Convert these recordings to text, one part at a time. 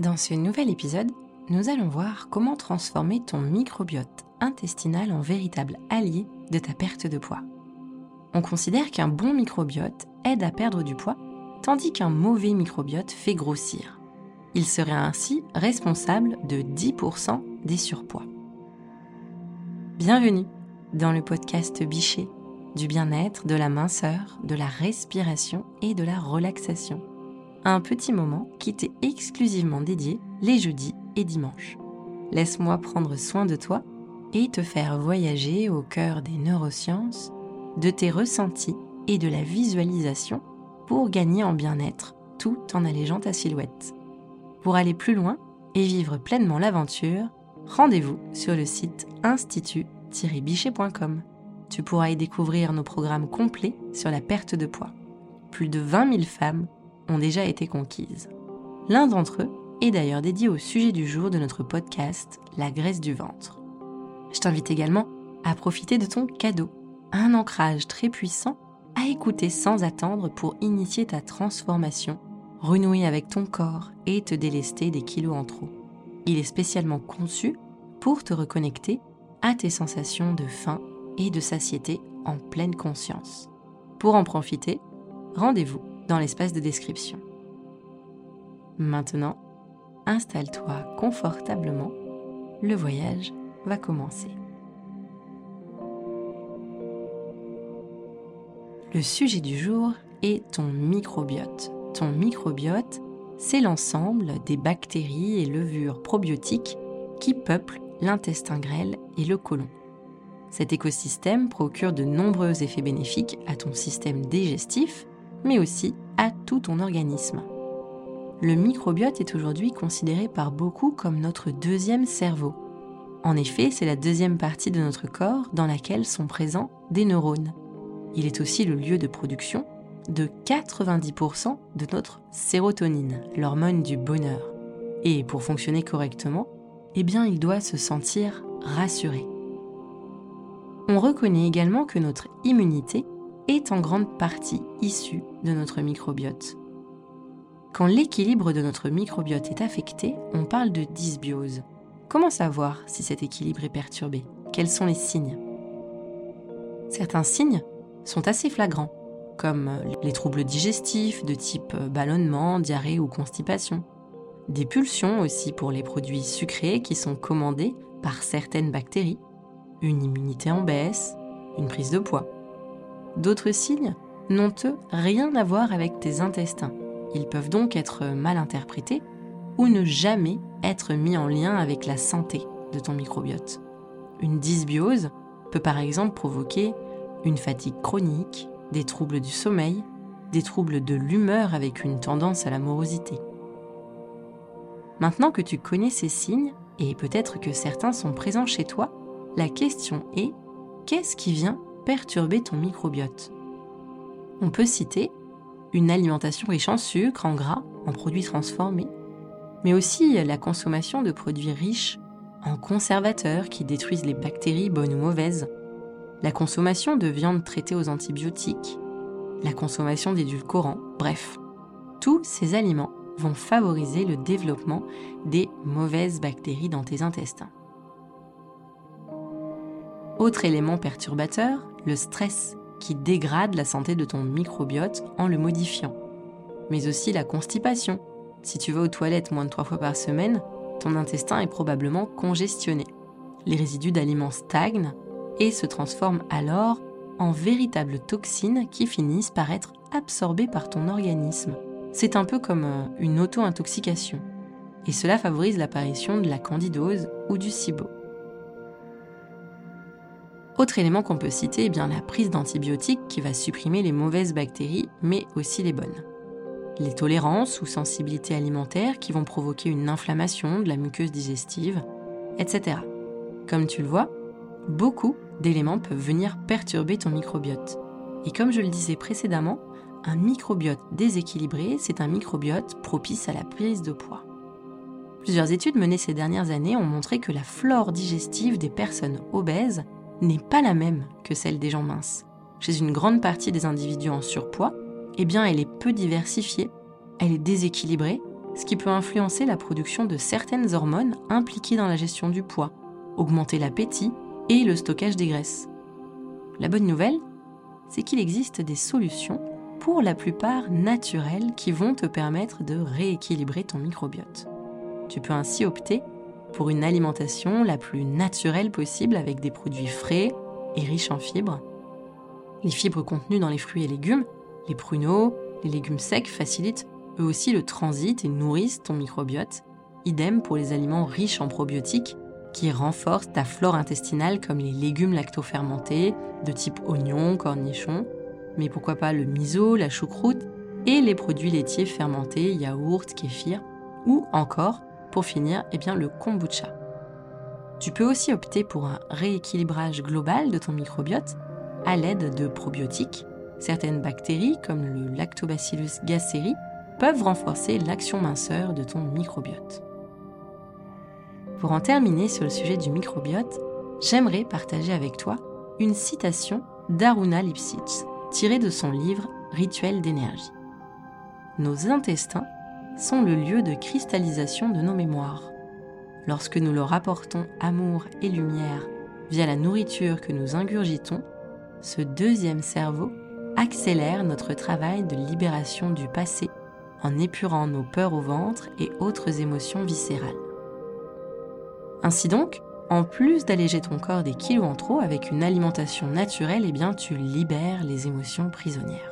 Dans ce nouvel épisode, nous allons voir comment transformer ton microbiote intestinal en véritable allié de ta perte de poids. On considère qu'un bon microbiote aide à perdre du poids, tandis qu'un mauvais microbiote fait grossir. Il serait ainsi responsable de 10% des surpoids. Bienvenue dans le podcast Bichet, du bien-être, de la minceur, de la respiration et de la relaxation un petit moment qui t'est exclusivement dédié les jeudis et dimanches. Laisse-moi prendre soin de toi et te faire voyager au cœur des neurosciences, de tes ressentis et de la visualisation pour gagner en bien-être tout en allégeant ta silhouette. Pour aller plus loin et vivre pleinement l'aventure, rendez-vous sur le site institut-bichet.com. Tu pourras y découvrir nos programmes complets sur la perte de poids. Plus de 20 000 femmes ont déjà été conquises. L'un d'entre eux est d'ailleurs dédié au sujet du jour de notre podcast, la graisse du ventre. Je t'invite également à profiter de ton cadeau, un ancrage très puissant à écouter sans attendre pour initier ta transformation, renouer avec ton corps et te délester des kilos en trop. Il est spécialement conçu pour te reconnecter à tes sensations de faim et de satiété en pleine conscience. Pour en profiter, rendez-vous l'espace de description. Maintenant, installe-toi confortablement, le voyage va commencer. Le sujet du jour est ton microbiote. Ton microbiote, c'est l'ensemble des bactéries et levures probiotiques qui peuplent l'intestin grêle et le côlon. Cet écosystème procure de nombreux effets bénéfiques à ton système digestif, mais aussi à tout ton organisme. Le microbiote est aujourd'hui considéré par beaucoup comme notre deuxième cerveau. En effet, c'est la deuxième partie de notre corps dans laquelle sont présents des neurones. Il est aussi le lieu de production de 90% de notre sérotonine, l'hormone du bonheur. Et pour fonctionner correctement, eh il doit se sentir rassuré. On reconnaît également que notre immunité est en grande partie issu de notre microbiote. Quand l'équilibre de notre microbiote est affecté, on parle de dysbiose. Comment savoir si cet équilibre est perturbé? Quels sont les signes? Certains signes sont assez flagrants, comme les troubles digestifs de type ballonnement, diarrhée ou constipation. Des pulsions aussi pour les produits sucrés qui sont commandés par certaines bactéries, une immunité en baisse, une prise de poids. D'autres signes n'ont eux rien à voir avec tes intestins. Ils peuvent donc être mal interprétés ou ne jamais être mis en lien avec la santé de ton microbiote. Une dysbiose peut par exemple provoquer une fatigue chronique, des troubles du sommeil, des troubles de l'humeur avec une tendance à la morosité. Maintenant que tu connais ces signes, et peut-être que certains sont présents chez toi, la question est qu'est-ce qui vient perturber ton microbiote. On peut citer une alimentation riche en sucre, en gras, en produits transformés, mais aussi la consommation de produits riches en conservateurs qui détruisent les bactéries bonnes ou mauvaises, la consommation de viande traitée aux antibiotiques, la consommation d'édulcorants, bref, tous ces aliments vont favoriser le développement des mauvaises bactéries dans tes intestins. Autre élément perturbateur, le stress, qui dégrade la santé de ton microbiote en le modifiant. Mais aussi la constipation. Si tu vas aux toilettes moins de trois fois par semaine, ton intestin est probablement congestionné. Les résidus d'aliments stagnent et se transforment alors en véritables toxines qui finissent par être absorbées par ton organisme. C'est un peu comme euh, une auto-intoxication. Et cela favorise l'apparition de la candidose ou du SIBO. Autre élément qu'on peut citer est bien la prise d'antibiotiques qui va supprimer les mauvaises bactéries, mais aussi les bonnes. Les tolérances ou sensibilités alimentaires qui vont provoquer une inflammation de la muqueuse digestive, etc. Comme tu le vois, beaucoup d'éléments peuvent venir perturber ton microbiote. Et comme je le disais précédemment, un microbiote déséquilibré, c'est un microbiote propice à la prise de poids. Plusieurs études menées ces dernières années ont montré que la flore digestive des personnes obèses n'est pas la même que celle des gens minces. Chez une grande partie des individus en surpoids, eh bien, elle est peu diversifiée, elle est déséquilibrée, ce qui peut influencer la production de certaines hormones impliquées dans la gestion du poids, augmenter l'appétit et le stockage des graisses. La bonne nouvelle, c'est qu'il existe des solutions, pour la plupart naturelles, qui vont te permettre de rééquilibrer ton microbiote. Tu peux ainsi opter pour une alimentation la plus naturelle possible avec des produits frais et riches en fibres. Les fibres contenues dans les fruits et légumes, les pruneaux, les légumes secs facilitent eux aussi le transit et nourrissent ton microbiote. Idem pour les aliments riches en probiotiques qui renforcent ta flore intestinale comme les légumes lactofermentés de type oignon, cornichon, mais pourquoi pas le miso, la choucroute et les produits laitiers fermentés, yaourt, kéfir, ou encore, pour finir, eh bien, le kombucha. Tu peux aussi opter pour un rééquilibrage global de ton microbiote à l'aide de probiotiques. Certaines bactéries, comme le Lactobacillus gasseri, peuvent renforcer l'action minceur de ton microbiote. Pour en terminer sur le sujet du microbiote, j'aimerais partager avec toi une citation d'Aruna Lipsitz, tirée de son livre Rituel d'énergie. Nos intestins sont le lieu de cristallisation de nos mémoires. Lorsque nous leur apportons amour et lumière via la nourriture que nous ingurgitons, ce deuxième cerveau accélère notre travail de libération du passé en épurant nos peurs au ventre et autres émotions viscérales. Ainsi donc, en plus d'alléger ton corps des kilos en trop avec une alimentation naturelle, eh bien tu libères les émotions prisonnières.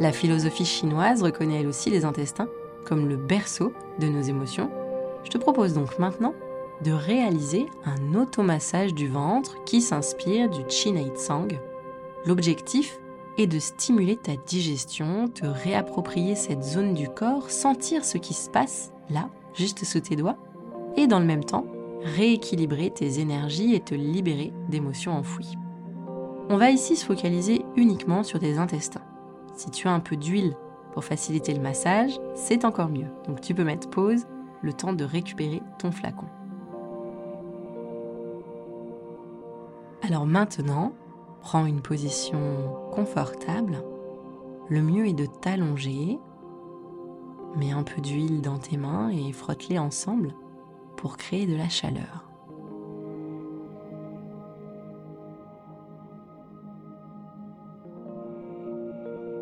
La philosophie chinoise reconnaît elle aussi les intestins comme le berceau de nos émotions. Je te propose donc maintenant de réaliser un automassage du ventre qui s'inspire du Chinei Tsang. L'objectif est de stimuler ta digestion, te réapproprier cette zone du corps, sentir ce qui se passe là, juste sous tes doigts, et dans le même temps, rééquilibrer tes énergies et te libérer d'émotions enfouies. On va ici se focaliser uniquement sur tes intestins. Si tu as un peu d'huile pour faciliter le massage, c'est encore mieux. Donc tu peux mettre pause le temps de récupérer ton flacon. Alors maintenant, prends une position confortable. Le mieux est de t'allonger. Mets un peu d'huile dans tes mains et frotte-les ensemble pour créer de la chaleur.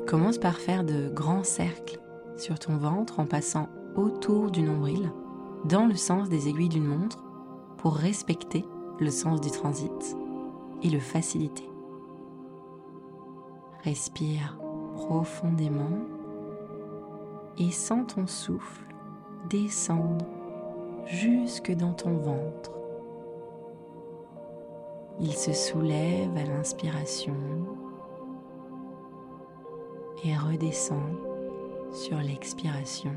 Commence par faire de grands cercles sur ton ventre en passant autour du nombril dans le sens des aiguilles d'une montre pour respecter le sens du transit et le faciliter. Respire profondément et sens ton souffle descendre jusque dans ton ventre. Il se soulève à l'inspiration et redescend sur l'expiration.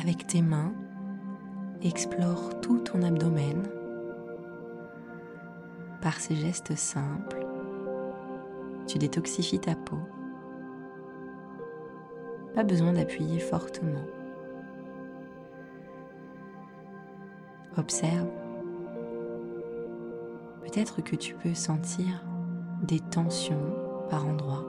Avec tes mains, explore tout ton abdomen par ces gestes simples. Tu détoxifies ta peau pas besoin d'appuyer fortement. Observe. Peut-être que tu peux sentir des tensions par endroits.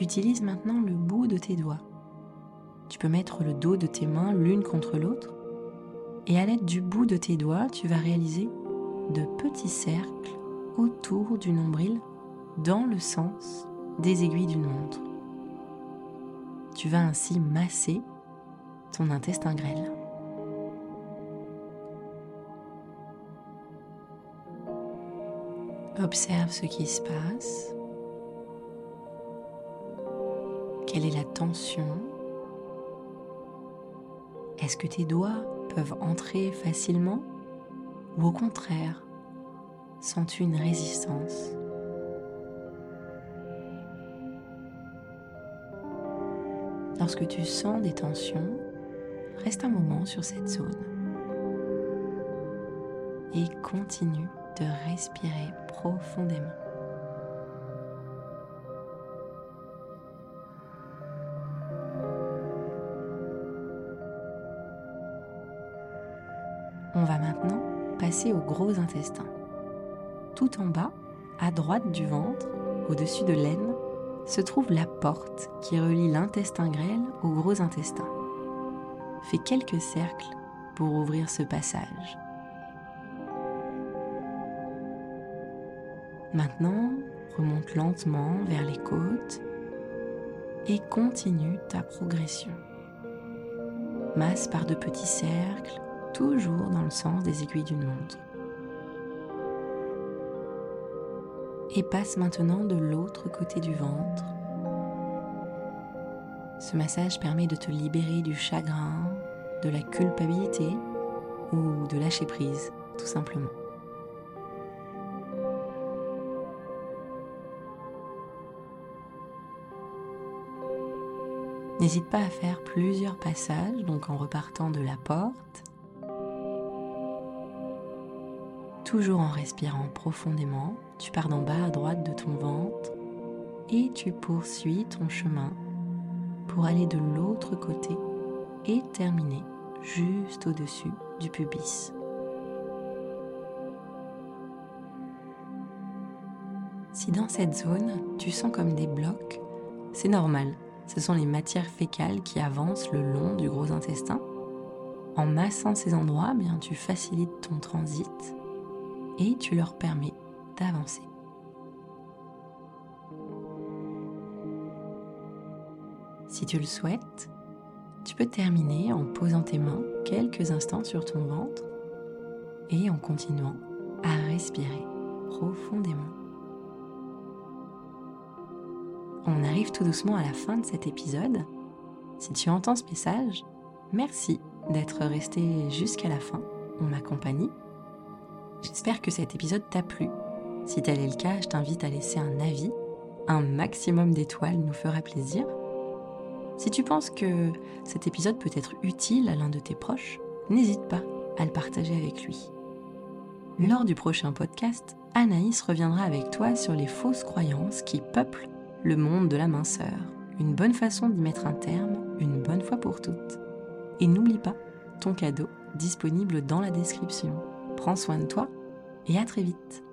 Utilise maintenant le bout de tes doigts. Tu peux mettre le dos de tes mains l'une contre l'autre et à l'aide du bout de tes doigts, tu vas réaliser de petits cercles autour du nombril dans le sens des aiguilles d'une montre. Tu vas ainsi masser ton intestin grêle. Observe ce qui se passe. Quelle est la tension? Est-ce que tes doigts peuvent entrer facilement? Ou au contraire, sens-tu une résistance? Lorsque tu sens des tensions, reste un moment sur cette zone et continue de respirer profondément. On va maintenant passer au gros intestin. Tout en bas, à droite du ventre, au-dessus de l'aine, se trouve la porte qui relie l'intestin grêle au gros intestin. Fais quelques cercles pour ouvrir ce passage. Maintenant, remonte lentement vers les côtes et continue ta progression. Masse par de petits cercles, toujours dans le sens des aiguilles d'une montre. Et passe maintenant de l'autre côté du ventre. Ce massage permet de te libérer du chagrin, de la culpabilité ou de lâcher prise, tout simplement. N'hésite pas à faire plusieurs passages, donc en repartant de la porte, toujours en respirant profondément. Tu pars d'en bas à droite de ton ventre et tu poursuis ton chemin pour aller de l'autre côté et terminer juste au-dessus du pubis. Si dans cette zone, tu sens comme des blocs, c'est normal, ce sont les matières fécales qui avancent le long du gros intestin. En massant ces endroits, bien, tu facilites ton transit et tu leur permets d'avancer. Si tu le souhaites, tu peux terminer en posant tes mains quelques instants sur ton ventre et en continuant à respirer profondément. On arrive tout doucement à la fin de cet épisode. Si tu entends ce message, merci d'être resté jusqu'à la fin en ma compagnie. J'espère que cet épisode t'a plu. Si tel est le cas, je t'invite à laisser un avis. Un maximum d'étoiles nous fera plaisir. Si tu penses que cet épisode peut être utile à l'un de tes proches, n'hésite pas à le partager avec lui. Lors du prochain podcast, Anaïs reviendra avec toi sur les fausses croyances qui peuplent le monde de la minceur. Une bonne façon d'y mettre un terme, une bonne fois pour toutes. Et n'oublie pas ton cadeau disponible dans la description. Prends soin de toi et à très vite.